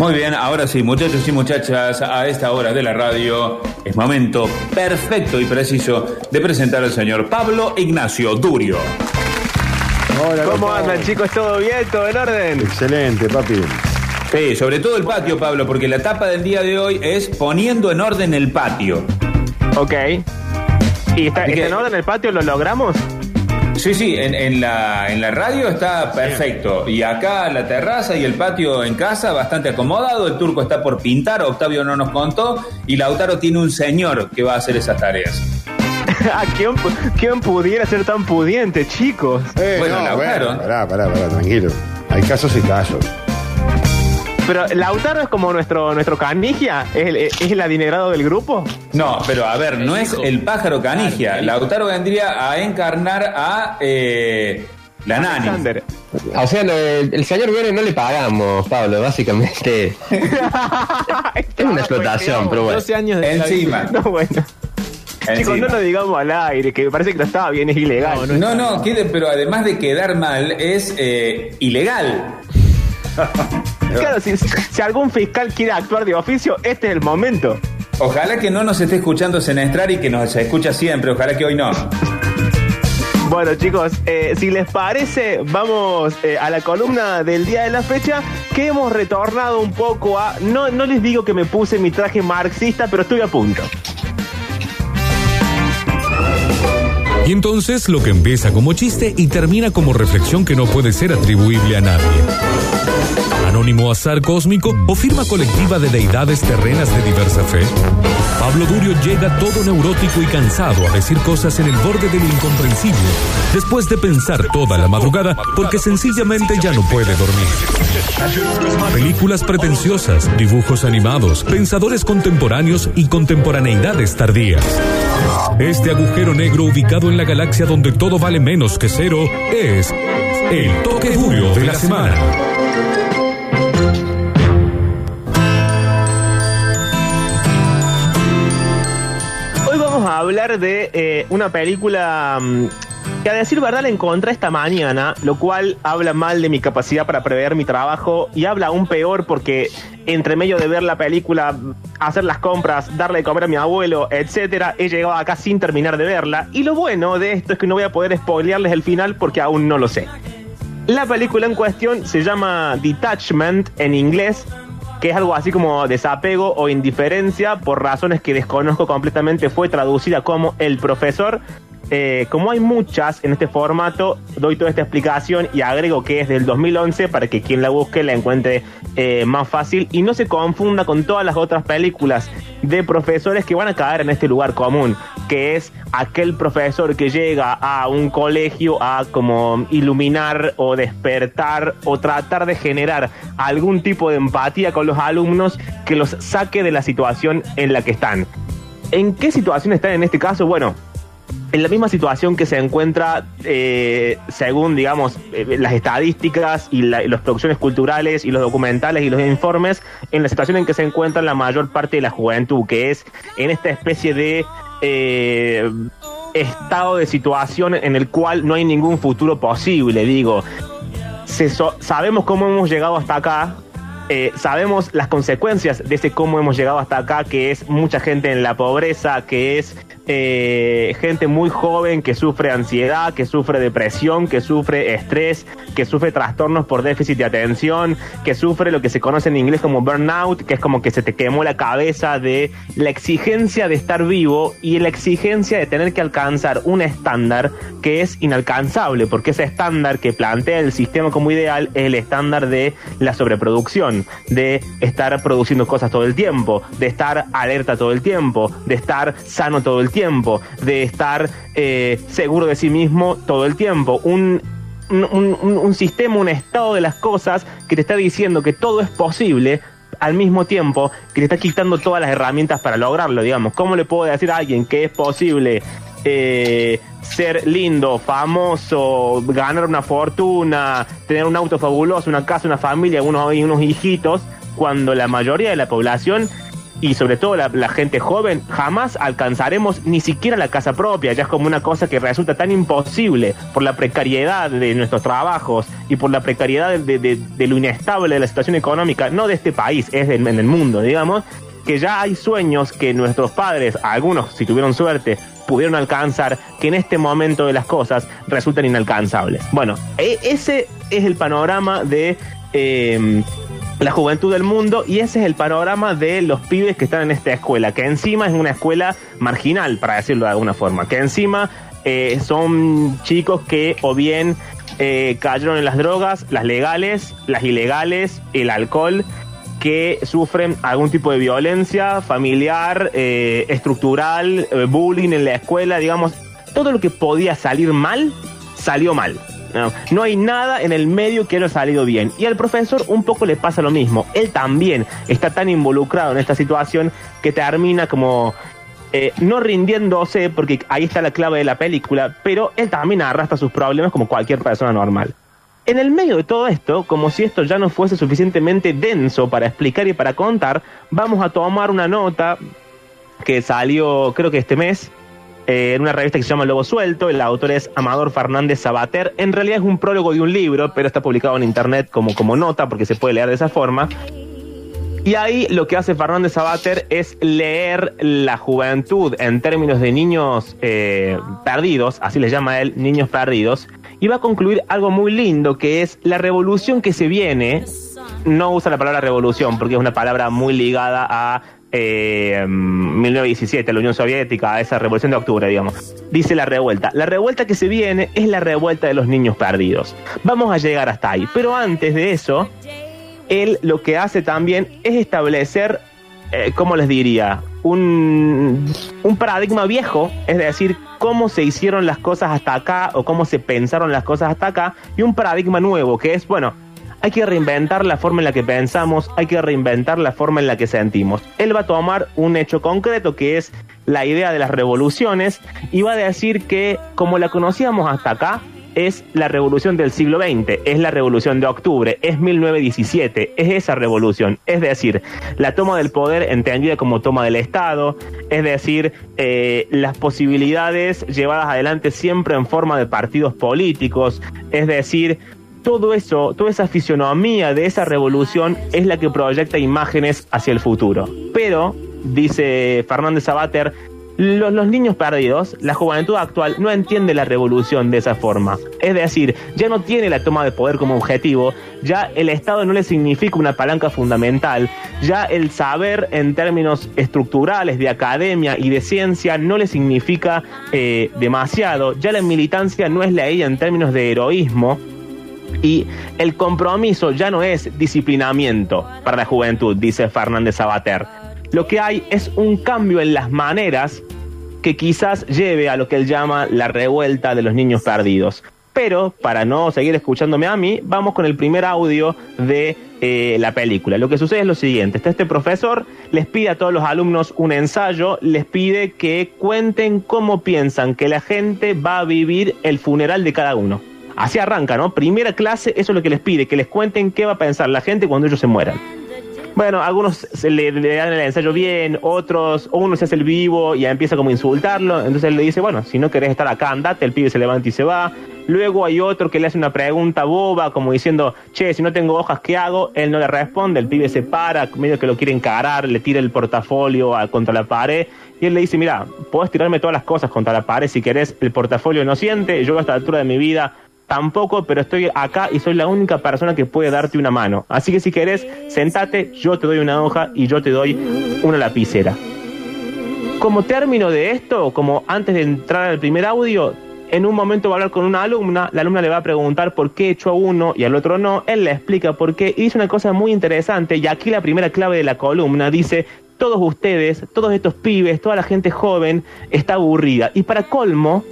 Muy bien, ahora sí, muchachos y muchachas, a esta hora de la radio es momento perfecto y preciso de presentar al señor Pablo Ignacio Durio. Hola, ¿Cómo andan chicos? ¿Todo bien? ¿Todo en orden? Excelente, papi. Sí, sobre todo el patio, Pablo, porque la etapa del día de hoy es poniendo en orden el patio. Ok. ¿Y está, está en orden el patio? ¿Lo logramos? Sí, sí, en, la, en la radio está perfecto. Y acá la terraza y el patio en casa bastante acomodado. El turco está por pintar, Octavio no nos contó. Y Lautaro tiene un señor que va a hacer esas tareas. ¿A quién, quién, pudiera ser tan pudiente, chicos? Eh, bueno, Lautaro. pará, pará, pará, tranquilo. Hay casos y casos. Pero Lautaro es como nuestro, nuestro canigia, ¿Es el, ¿es el adinerado del grupo? No, pero a ver, no es el pájaro canigia. Lautaro vendría a encarnar a eh, la nani. O sea, el, señor Vélez no le pagamos, Pablo, básicamente. es una explotación, pero bueno. 12 años de Encima. No, bueno. Chicos, no lo digamos al aire, que me parece que no estaba bien, es ilegal. No, no, no, pero además de quedar mal, es eh, ilegal. claro, si, algún fiscal quiere actuar de oficio, este es el momento. Ojalá que no nos esté escuchando Senestrar y que nos escucha siempre, ojalá que hoy no. Bueno chicos, eh, si les parece, vamos eh, a la columna del día de la fecha, que hemos retornado un poco a... No, no les digo que me puse mi traje marxista, pero estoy a punto. Y entonces lo que empieza como chiste y termina como reflexión que no puede ser atribuible a nadie anónimo azar cósmico o firma colectiva de deidades terrenas de diversa fe? Pablo Durio llega todo neurótico y cansado a decir cosas en el borde de lo incomprensible, después de pensar toda la madrugada porque sencillamente ya no puede dormir. Películas pretenciosas, dibujos animados, pensadores contemporáneos y contemporaneidades tardías. Este agujero negro ubicado en la galaxia donde todo vale menos que cero es el toque Durio de la semana. hablar de eh, una película mm, que a decir verdad la encontré esta mañana, lo cual habla mal de mi capacidad para prever mi trabajo y habla aún peor porque entre medio de ver la película, hacer las compras, darle de comer a mi abuelo, etcétera, he llegado acá sin terminar de verla. Y lo bueno de esto es que no voy a poder spoilearles el final porque aún no lo sé. La película en cuestión se llama Detachment en inglés que es algo así como desapego o indiferencia por razones que desconozco completamente, fue traducida como el profesor eh, como hay muchas en este formato, doy toda esta explicación y agrego que es del 2011 para que quien la busque la encuentre eh, más fácil y no se confunda con todas las otras películas de profesores que van a caer en este lugar común, que es aquel profesor que llega a un colegio a como iluminar o despertar o tratar de generar algún tipo de empatía con los alumnos que los saque de la situación en la que están. ¿En qué situación están en este caso? Bueno, en la misma situación que se encuentra, eh, según, digamos, eh, las estadísticas y, las producciones culturales y los documentales y los informes, en la situación en que se encuentra la mayor parte de la juventud, que es en esta especie de eh, estado de situación en el cual no hay ningún futuro posible, digo. sabemos cómo hemos llegado hasta acá, sabemos las consecuencias de ese cómo hemos llegado hasta acá, que es mucha gente en la pobreza, que es eh, gente muy joven que sufre ansiedad, que sufre depresión, que sufre estrés, que sufre trastornos por déficit de atención, que sufre lo que se conoce en inglés como burnout, que es como que se te quemó la cabeza de la exigencia de estar vivo y la exigencia de tener que alcanzar un estándar que es inalcanzable, porque ese estándar que plantea el sistema como ideal es el estándar de la sobreproducción, de estar produciendo cosas todo el tiempo, de estar alerta todo el tiempo, de estar sano todo el tiempo tiempo, de estar eh, seguro de sí mismo todo el tiempo. Un, un, sistema, un estado de las cosas que te está diciendo que todo es posible, al mismo tiempo que te está quitando todas las herramientas para lograrlo, digamos. ¿Cómo le puedo decir a alguien que es posible eh, ser lindo, famoso, ganar una fortuna, tener un auto fabuloso, una casa, una familia, unos, unos hijitos, cuando la mayoría de la población y sobre todo la, gente joven, jamás alcanzaremos ni siquiera la casa propia. Ya es como una cosa que resulta tan imposible por la precariedad de nuestros trabajos y por la precariedad de, de, de lo inestable de la situación económica, no de este país, es en el mundo, digamos, que ya hay sueños que nuestros padres, algunos si tuvieron suerte, pudieron alcanzar, que en este momento de las cosas resultan inalcanzables. Bueno, e, ese es el panorama de... Eh, la juventud del mundo y ese es el panorama de los pibes que están en esta escuela, que encima es una escuela marginal, para decirlo de alguna forma, que encima eh, son chicos que o bien eh, cayeron en las drogas, las legales, las ilegales, el alcohol, que sufren algún tipo de violencia familiar, eh, estructural, eh, bullying en la escuela, digamos, todo lo que podía salir mal, salió mal. No, hay nada en el medio que haya salido bien. Y al profesor un poco le pasa lo mismo. Él también está tan involucrado en esta situación que termina como eh, no rindiéndose, porque ahí está la clave de la película, pero él también arrastra sus problemas como cualquier persona normal. En el medio de todo esto, como si esto ya no fuese suficientemente denso para explicar y para contar, vamos a tomar una nota que salió creo que este mes, eh, en una revista que se llama Lobo Suelto. El autor es Amador Fernández Sabater. En realidad es un prólogo de un libro, pero está publicado en internet como, como nota porque se puede leer de esa forma. Y ahí lo que hace Fernández Sabater es leer la juventud en términos de niños eh, perdidos, así les llama él, niños perdidos, y va a concluir algo muy lindo que es la revolución que se viene. No usa la palabra revolución porque es una palabra muy ligada a eh, 1917, la Unión Soviética, a esa revolución de octubre, digamos. Dice la revuelta. La revuelta que se viene es la revuelta de los niños perdidos. Vamos a llegar hasta ahí. Pero antes de eso, él lo que hace también es establecer, eh, ¿cómo les diría? Un, un paradigma viejo, es decir, cómo se hicieron las cosas hasta acá o cómo se pensaron las cosas hasta acá, y un paradigma nuevo, que es, bueno, hay que reinventar la forma en la que pensamos, hay que reinventar la forma en la que sentimos. Él va a tomar un hecho concreto que es la idea de las revoluciones y va a decir que como la conocíamos hasta acá, es la revolución del siglo XX, es la revolución de octubre, es 1917, es esa revolución, es decir, la toma del poder entendida como toma del Estado, es decir, eh, las posibilidades llevadas adelante siempre en forma de partidos políticos, es decir, todo eso, toda esa fisionomía de esa revolución es la que proyecta imágenes hacia el futuro. Pero, dice Fernández Sabater, los, los, niños perdidos, la juventud actual no entiende la revolución de esa forma. Es decir, ya no tiene la toma de poder como objetivo, ya el Estado no le significa una palanca fundamental, ya el saber en términos estructurales de academia y de ciencia no le significa eh, demasiado, ya la militancia no es la ella en términos de heroísmo, y el compromiso ya no es disciplinamiento para la juventud, dice Fernández Sabater. Lo que hay es un cambio en las maneras que quizás lleve a lo que él llama la revuelta de los niños perdidos. Pero, para no seguir escuchándome a mí, vamos con el primer audio de eh, la película. Lo que sucede es lo siguiente, está este profesor, les pide a todos los alumnos un ensayo, les pide que cuenten cómo piensan que la gente va a vivir el funeral de cada uno. Así arranca, ¿no? Primera clase, eso es lo que les pide, que les cuenten qué va a pensar la gente cuando ellos se mueran. Bueno, algunos se le, dan el ensayo bien, otros, uno se hace el vivo y empieza como a insultarlo. Entonces él le dice, bueno, si no querés estar acá, andate. El pibe se levanta y se va. Luego hay otro que le hace una pregunta boba, como diciendo, che, si no tengo hojas, ¿qué hago? Él no le responde, el pibe se para, medio que lo quiere encarar, le tira el portafolio a, contra la pared. Y él le dice, mira, puedes tirarme todas las cosas contra la pared si querés, el portafolio no siente, yo a esta altura de mi vida tampoco, pero estoy acá y soy la única persona que puede darte una mano. Así que si querés, sentate, yo te doy una hoja y yo te doy una lapicera. Como término de esto, como antes de entrar al primer audio, en un momento va a hablar con una alumna, la alumna le va a preguntar por qué echó a uno y al otro no, él le explica por qué y dice una cosa muy interesante y aquí la primera clave de la columna dice, todos ustedes, todos estos pibes, toda la gente joven está aburrida y para colmo,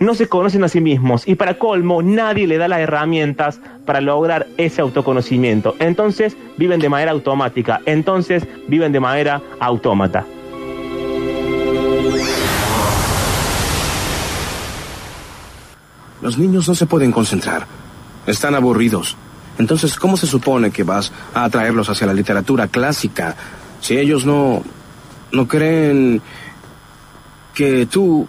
no se conocen a sí mismos y para colmo nadie le da las herramientas para lograr ese autoconocimiento. Entonces viven de manera automática, entonces viven de manera autómata. Los niños no se pueden concentrar, están aburridos. Entonces, ¿cómo se supone que vas a atraerlos hacia la literatura clásica si ellos no no creen que tú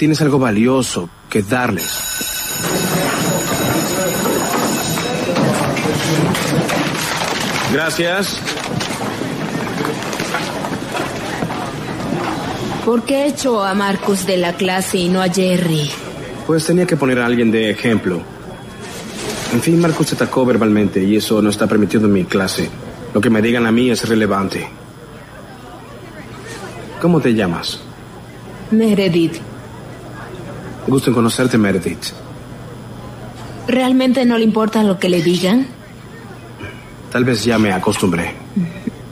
tienes algo valioso que darles. Gracias. ¿Por qué echó a Marcus de la clase y no a Jerry? Pues tenía que poner a alguien de ejemplo. En fin, Marcus se atacó verbalmente y eso no está permitido en mi clase. Lo que me digan a mí es relevante. ¿Cómo te llamas? Meredith, Gusto en conocerte, Meredith. ¿realmente no le importa lo que le digan? Tal vez ya me acostumbré.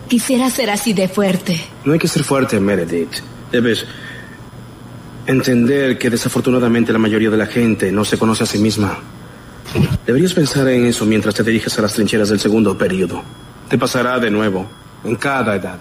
Quisiera ser así de fuerte. No hay que ser fuerte, Meredith. Debes entender que desafortunadamente la mayoría de la gente no se conoce a sí misma. Deberías pensar en eso mientras te diriges a las trincheras del segundo periodo. Te pasará de nuevo, en cada edad.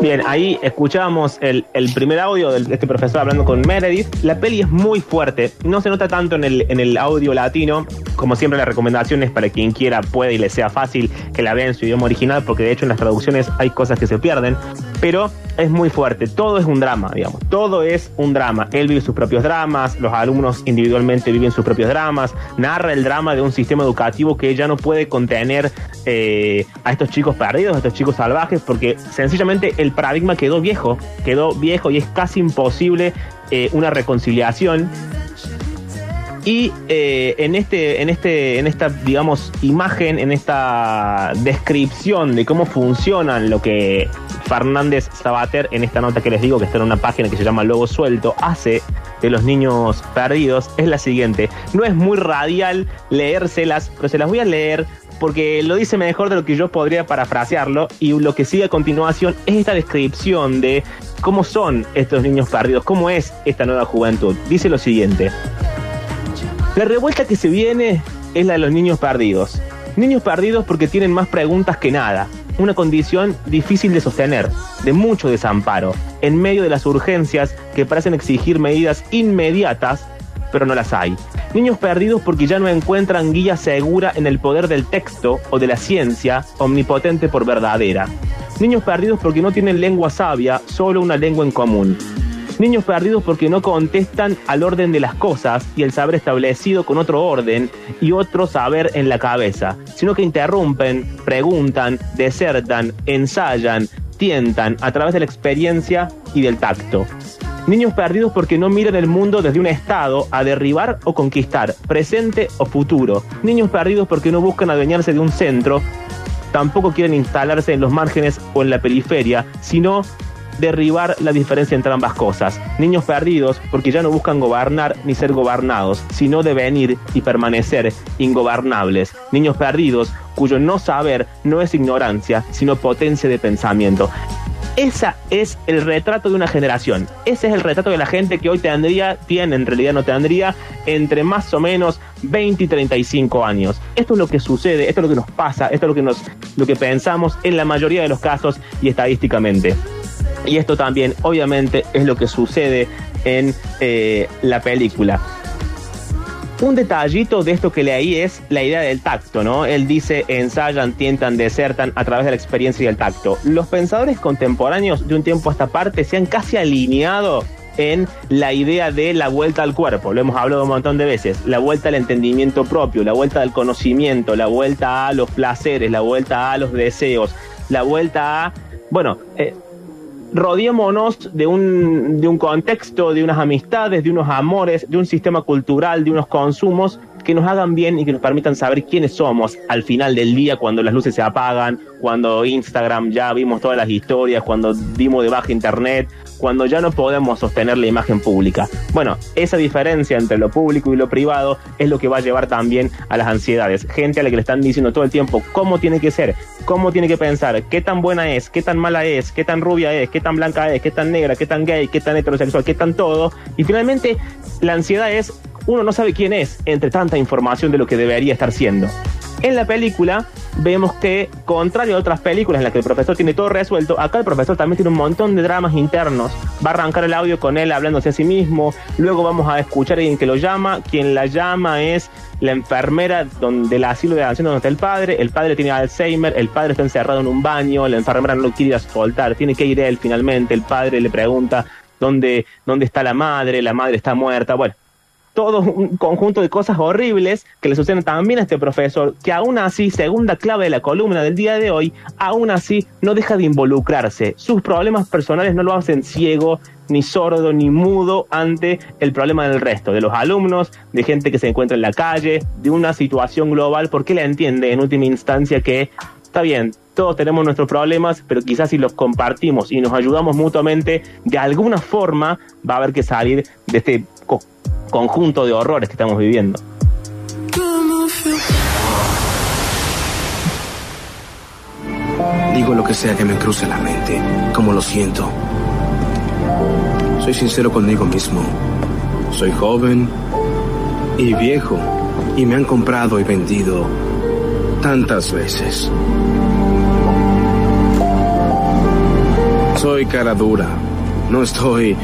Bien, ahí escuchábamos el, el primer audio de este profesor hablando con Meredith. La peli es muy fuerte, no se nota tanto en el, en el audio latino. Como siempre, la recomendación es para quien quiera, pueda y le sea fácil que la vea en su idioma original, porque de hecho en las traducciones hay cosas que se pierden. Pero es muy fuerte, todo es un drama, digamos. Todo es un drama. Él vive sus propios dramas, los alumnos individualmente viven sus propios dramas. Narra el drama de un sistema educativo que ya no puede contener eh, a estos chicos perdidos, a estos chicos salvajes, porque sencillamente el paradigma quedó viejo, quedó viejo y es casi imposible eh, una reconciliación. Y eh, en este, en este, en esta, digamos, imagen, en esta descripción de cómo funcionan lo que Fernández Sabater, en esta nota que les digo, que está en una página que se llama Logo Suelto, hace de los niños perdidos, es la siguiente. No es muy radial leérselas, pero se las voy a leer porque lo dice mejor de lo que yo podría parafrasearlo y lo que sigue a continuación es esta descripción de cómo son estos niños perdidos, cómo es esta nueva juventud. Dice lo siguiente. La revuelta que se viene es la de los niños perdidos. Niños perdidos porque tienen más preguntas que nada. Una condición difícil de sostener, de mucho desamparo, en medio de las urgencias que parecen exigir medidas inmediatas, pero no las hay. Niños perdidos porque ya no encuentran guía segura en el poder del texto o de la ciencia, omnipotente por verdadera. Niños perdidos porque no tienen lengua sabia, solo una lengua en común. Niños perdidos porque no contestan al orden de las cosas y el saber establecido con otro orden y otro saber en la cabeza, sino que interrumpen, preguntan, desertan, ensayan, tientan a través de la experiencia y del tacto. Niños perdidos porque no miran el mundo desde un estado a derribar o conquistar, presente o futuro. Niños perdidos porque no buscan adueñarse de un centro, tampoco quieren instalarse en los márgenes o en la periferia, sino derribar la diferencia entre ambas cosas. Niños perdidos porque ya no buscan gobernar ni ser gobernados, sino devenir y permanecer ingobernables. Niños perdidos cuyo no saber no es ignorancia, sino potencia de pensamiento. Esa es el retrato de una generación. Ese es el retrato de la gente que hoy tendría, tiene, en realidad no tendría, entre más o menos 20 y 35 años. Esto es lo que sucede, esto es lo que nos pasa, esto es lo que, nos, lo que pensamos en la mayoría de los casos y estadísticamente. Y esto también, obviamente, es lo que sucede en eh, la película. Un detallito de esto que leí es la idea del tacto, ¿no? Él dice ensayan, tientan, desertan a través de la experiencia y el tacto. Los pensadores contemporáneos de un tiempo a esta parte se han casi alineado en la idea de la vuelta al cuerpo. Lo hemos hablado un montón de veces. La vuelta al entendimiento propio, la vuelta al conocimiento, la vuelta a los placeres, la vuelta a los deseos, la vuelta a... Bueno, eh, rodeémonos de un, de un contexto, de unas amistades, de unos amores, de un sistema cultural, de unos consumos que nos hagan bien y que nos permitan saber quiénes somos al final del día cuando las luces se apagan, cuando Instagram ya vimos todas las historias, cuando dimos de baja internet, cuando ya no podemos sostener la imagen pública. Bueno, esa diferencia entre lo público y lo privado es lo que va a llevar también a las ansiedades. Gente a la que le están diciendo todo el tiempo cómo tiene que ser, cómo tiene que pensar, qué tan buena es, qué tan mala es, qué tan rubia es, qué tan blanca es, qué tan negra, qué tan gay, qué tan heterosexual, qué tan todo. Y finalmente la ansiedad es uno no sabe quién es entre tanta información de lo que debería estar siendo. En la película vemos que, contrario a otras películas en las que el profesor tiene todo resuelto, acá el profesor también tiene un montón de dramas internos. Va a arrancar el audio con él hablándose a sí mismo, luego vamos a escuchar a alguien que lo llama, quien la llama es la enfermera donde, del asilo de ancianos donde está el padre, el padre tiene Alzheimer, el padre está encerrado en un baño, la enfermera no lo quiere ascoltar, tiene que ir él finalmente, el padre le pregunta dónde, dónde está la madre, la madre está muerta, bueno, todo un conjunto de cosas horribles que le suceden también a este profesor, que aún así, segunda clave de la columna del día de hoy, aún así no deja de involucrarse. Sus problemas personales no lo hacen ciego, ni sordo, ni mudo ante el problema del resto, de los alumnos, de gente que se encuentra en la calle, de una situación global, porque él entiende en última instancia que está bien, todos tenemos nuestros problemas, pero quizás si los compartimos y nos ayudamos mutuamente, de alguna forma va a haber que salir de este co- conjunto de horrores que estamos viviendo. Digo lo que sea que me cruce la mente, como lo siento. Soy sincero conmigo mismo. Soy joven y viejo y me han comprado y vendido tantas veces. Soy cara dura. No estoy...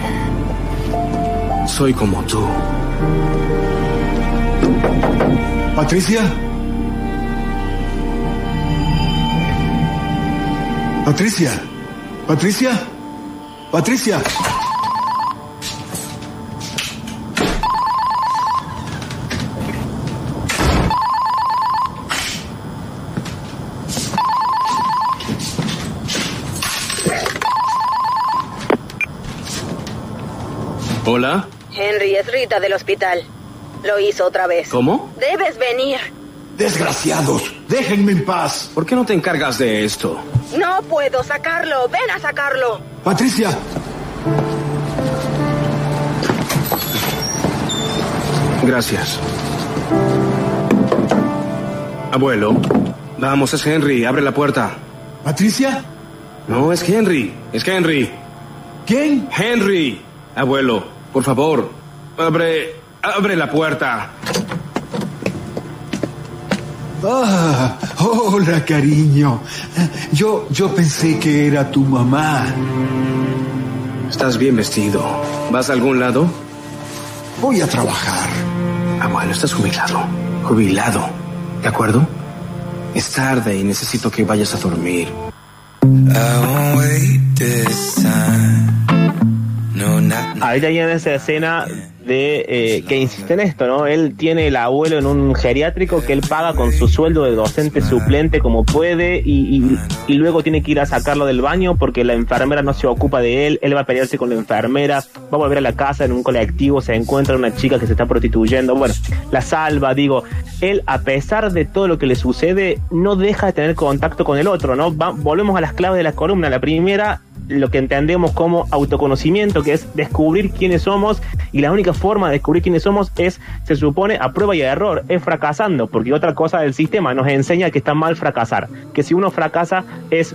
Soy como tú. Patricia. Patricia. Patricia. Patricia. ¿Hola? Henry, es Rita del hospital. Lo hizo otra vez. ¿Cómo? Debes venir. Desgraciados. Déjenme en paz. ¿Por qué no te encargas de esto? No puedo sacarlo. Ven a sacarlo. Patricia. Gracias. Abuelo. Vamos, es Henry. Abre la puerta. Patricia. No, es Henry. Es Henry. ¿Quién? Henry. Abuelo, por favor. Abre. Abre la puerta. Ah, hola, cariño. Yo, yo pensé que era tu mamá. Estás bien vestido. ¿Vas a algún lado? Voy a trabajar. Abuelo, estás jubilado. Jubilado. ¿De acuerdo? Es tarde y necesito que vayas a dormir. Ahí viene esa escena de eh, que insiste en esto, ¿no? Él tiene el abuelo en un geriátrico que él paga con su sueldo de docente suplente como puede y, y- y luego tiene que ir a sacarlo del baño porque la enfermera no se ocupa de él, él va a pelearse con la enfermera, va a volver a la casa en un colectivo, se encuentra una chica que se está prostituyendo, bueno, la salva, digo, él a pesar de todo lo que le sucede no deja de tener contacto con el otro, ¿no? Va- volvemos a las claves de la columna, la primera lo que entendemos como autoconocimiento, que es descubrir quiénes somos, y la única forma de descubrir quiénes somos es, se supone, a prueba y a error, es fracasando, porque otra cosa del sistema nos enseña que está mal fracasar, que si uno fracasa es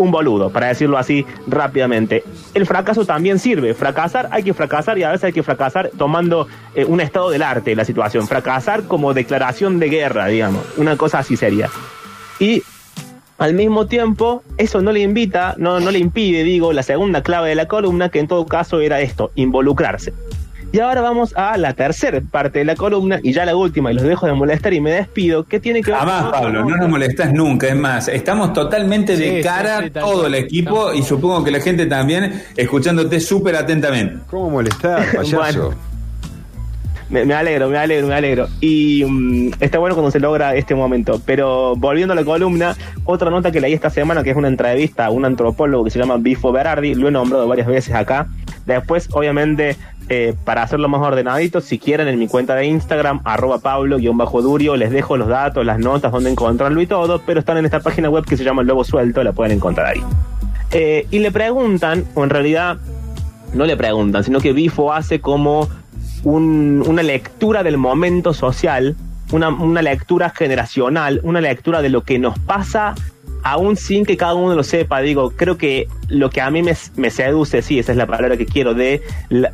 un boludo, para decirlo así rápidamente. El fracaso también sirve, fracasar hay que fracasar y a veces hay que fracasar tomando eh, un estado del arte la situación, fracasar como declaración de guerra, digamos, una cosa así sería. Y al mismo tiempo, eso no le invita, no, no le impide, digo, la segunda clave de la columna, que en todo caso era esto, involucrarse. Y ahora vamos a la tercera parte de la columna, y ya la última, y los dejo de molestar y me despido, que tiene que ver Jamás, con- Pablo, no nos molestas nunca. Es más, estamos totalmente de Sí, cara, sí, todo el equipo, y supongo que la gente también, escuchándote súper atentamente. ¿Cómo molestar, payaso? Bueno. Me, alegro, me alegro, me alegro. Y mm, está bueno cuando se logra este momento. Pero volviendo a la columna, otra nota que leí esta semana, que es una entrevista a un antropólogo que se llama Bifo Berardi, lo he nombrado varias veces acá. Después, obviamente, eh, para hacerlo más ordenadito, si quieren, en mi cuenta de Instagram, arroba pablo-durio, les dejo los datos, las notas, donde encontrarlo y todo, pero están en esta página web que se llama El Lobo Suelto, la pueden encontrar ahí. Eh, y le preguntan, o en realidad no le preguntan, sino que Bifo hace como un- una lectura del momento social, una, lectura generacional, una lectura de lo que nos pasa aún sin que cada uno lo sepa, digo, creo que lo que a mí me, seduce, sí, esa es la palabra que quiero, de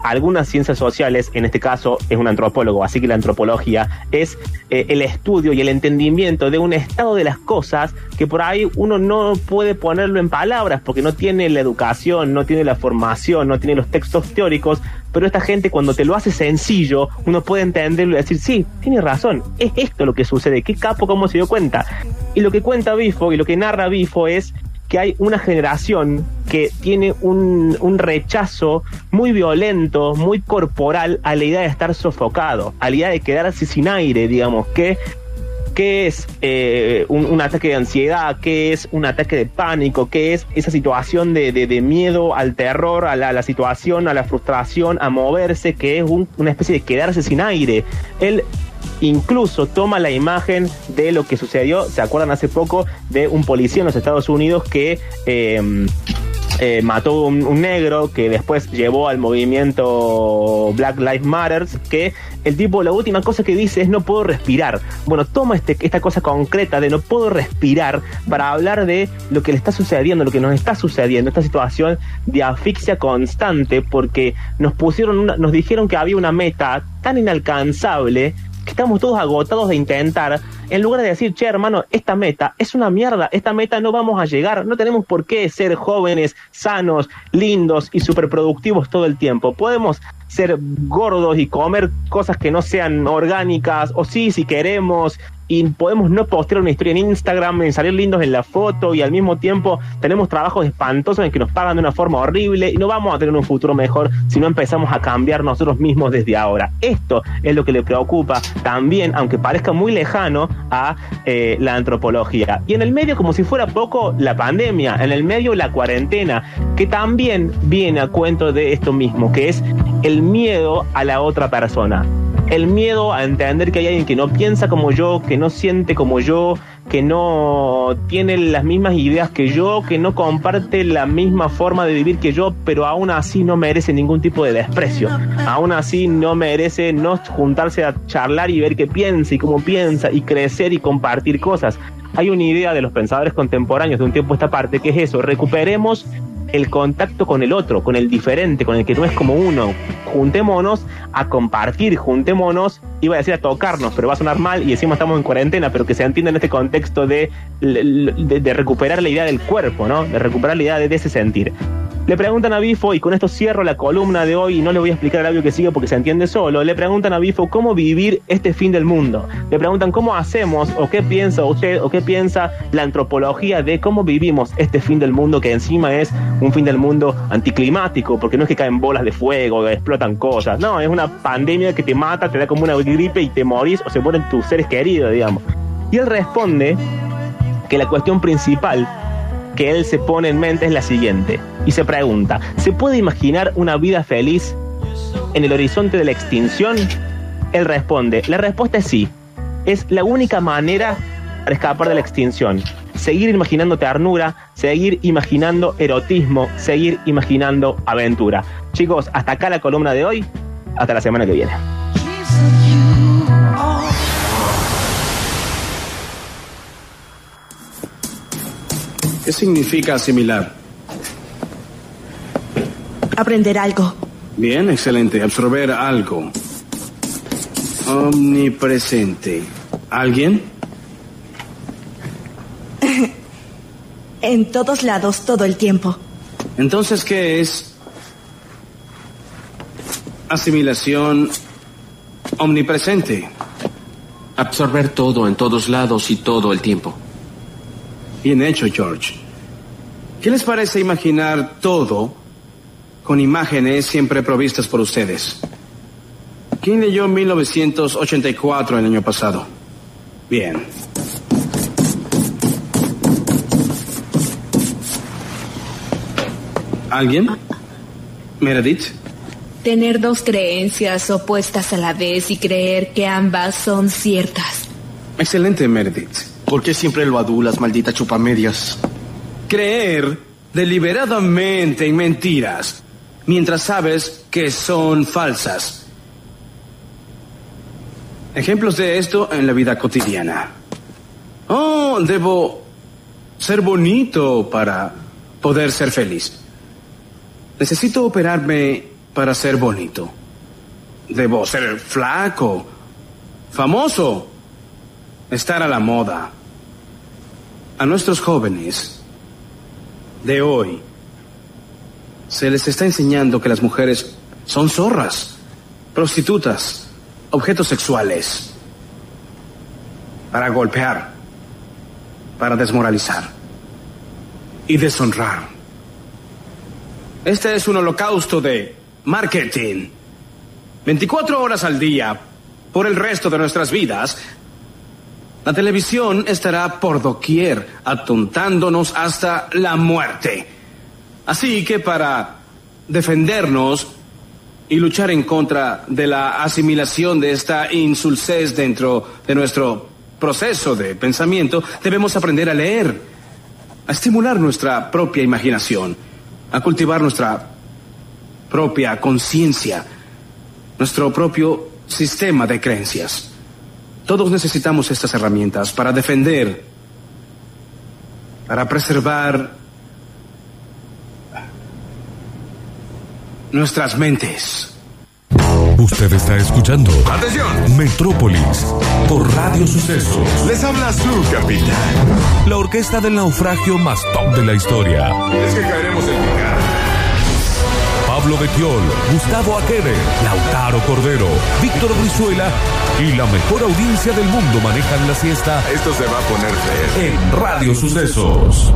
algunas ciencias sociales, en este caso es un antropólogo, así que la antropología es eh, el estudio y el entendimiento de un estado de las cosas que por ahí uno no puede ponerlo en palabras porque no tiene la educación, no tiene la formación, no tiene los textos teóricos, pero esta gente cuando te lo hace sencillo, uno puede entenderlo y decir, sí, tiene razón, es esto lo que sucede, qué capo, cómo se dio cuenta. Y lo que cuenta Bifo y lo que narra Bifo es que hay una generación que tiene un, un rechazo muy violento, muy corporal a la idea de estar sofocado, a la idea de quedarse sin aire, digamos, que qué es eh, un, ataque de ansiedad, qué es un ataque de pánico, qué es esa situación de, de- miedo al terror, a la, situación, a la frustración, a moverse, que es un- una especie de quedarse sin aire. Él incluso toma la imagen de lo que sucedió, ¿se acuerdan hace poco de un policía en los Estados Unidos que... eh, eh, mató un, negro que después llevó al movimiento Black Lives Matter, que el tipo la última cosa que dice es no puedo respirar. Bueno, toma este, esta cosa concreta de no puedo respirar para hablar de lo que le está sucediendo, lo que nos está sucediendo, esta situación de asfixia constante, porque nos pusieron una- nos dijeron que había una meta tan inalcanzable que estamos todos agotados de intentar, en lugar de decir, che, hermano, esta meta es una mierda, esta meta no vamos a llegar, no tenemos por qué ser jóvenes, sanos, lindos y superproductivos todo el tiempo. Podemos ser gordos y comer cosas que no sean orgánicas, o sí, si queremos, y podemos no postear una historia en Instagram, en salir lindos en la foto, y al mismo tiempo tenemos trabajos espantosos en que nos pagan de una forma horrible, y no vamos a tener un futuro mejor si no empezamos a cambiar nosotros mismos desde ahora. Esto es lo que le preocupa también, aunque parezca muy lejano, a eh, la antropología. Y en el medio, como si fuera poco, la pandemia, en el medio la cuarentena, que también viene a cuento de esto mismo, que es el miedo a la otra persona. El miedo a entender que hay alguien que no piensa como yo, que no siente como yo, que no tiene las mismas ideas que yo, que no comparte la misma forma de vivir que yo, pero aún así no merece ningún tipo de desprecio. Aún así no merece no juntarse a charlar y ver qué piensa y cómo piensa y crecer y compartir cosas. Hay una idea de los pensadores contemporáneos de un tiempo a esta parte que es eso, recuperemos el contacto con el otro, con el diferente, con el que no es como uno. Juntémonos a compartir, juntémonos, iba a decir a tocarnos, pero va a sonar mal y encima estamos en cuarentena, pero que se entienda en este contexto de, de, recuperar la idea del cuerpo, ¿no? De recuperar la idea de, de ese sentir. Le preguntan a Bifo, y con esto cierro la columna de hoy, y no le voy a explicar el audio que sigue porque se entiende solo, le preguntan a Bifo cómo vivir este fin del mundo. Le preguntan cómo hacemos, o qué piensa usted, o qué piensa la antropología de cómo vivimos este fin del mundo, que encima es un fin del mundo anticlimático, porque no es que caen bolas de fuego, explotan cosas, no, es una pandemia que te mata, te da como una gripe y te morís, o se mueren tus seres queridos, digamos. Y él responde que la cuestión principal que él se pone en mente es la siguiente. Y se pregunta, ¿se puede imaginar una vida feliz en el horizonte de la extinción? Él responde, la respuesta es sí. Es la única manera para escapar de la extinción. Seguir imaginando ternura, seguir imaginando erotismo, seguir imaginando aventura. Chicos, hasta acá la columna de hoy. Hasta la semana que viene. ¿Qué significa asimilar? Aprender algo. Bien, excelente. Absorber algo. Omnipresente. ¿Alguien? En todos lados, todo el tiempo. Entonces, ¿qué es asimilación omnipresente? Absorber todo en todos lados y todo el tiempo. Bien hecho, George. ¿Qué les parece imaginar todo con imágenes siempre provistas por ustedes? ¿Quién leyó 1984 el año pasado? Bien. ¿Alguien? Meredith. Tener dos creencias opuestas a la vez y creer que ambas son ciertas. Excelente, Meredith. ¿Por qué siempre lo adulas, maldita chupamedias? Creer deliberadamente en mentiras mientras sabes que son falsas. Ejemplos de esto en la vida cotidiana. Oh, debo ser bonito para poder ser feliz. Necesito operarme para ser bonito. Debo ser flaco, famoso, estar a la moda. A nuestros jóvenes de hoy se les está enseñando que las mujeres son zorras, prostitutas, objetos sexuales, para golpear, para desmoralizar y deshonrar. Este es un holocausto de marketing. 24 horas al día, por el resto de nuestras vidas, la televisión estará por doquier, atontándonos hasta la muerte. Así que para defendernos y luchar en contra de la asimilación de esta insulsez dentro de nuestro proceso de pensamiento, debemos aprender a leer, a estimular nuestra propia imaginación, a cultivar nuestra propia conciencia, nuestro propio sistema de creencias. Todos necesitamos estas herramientas para defender, para preservar nuestras mentes. Usted está escuchando ¡Atención! Metrópolis por Radio Sucesos. Les habla su capitán. La orquesta del naufragio más top de la historia. Es que caeremos en picada. Pablo Betiol, Gustavo Aquede, Lautaro Cordero, Víctor Brizuela y la mejor audiencia del mundo manejan la siesta Esto se va a poner en Radio Sucesos.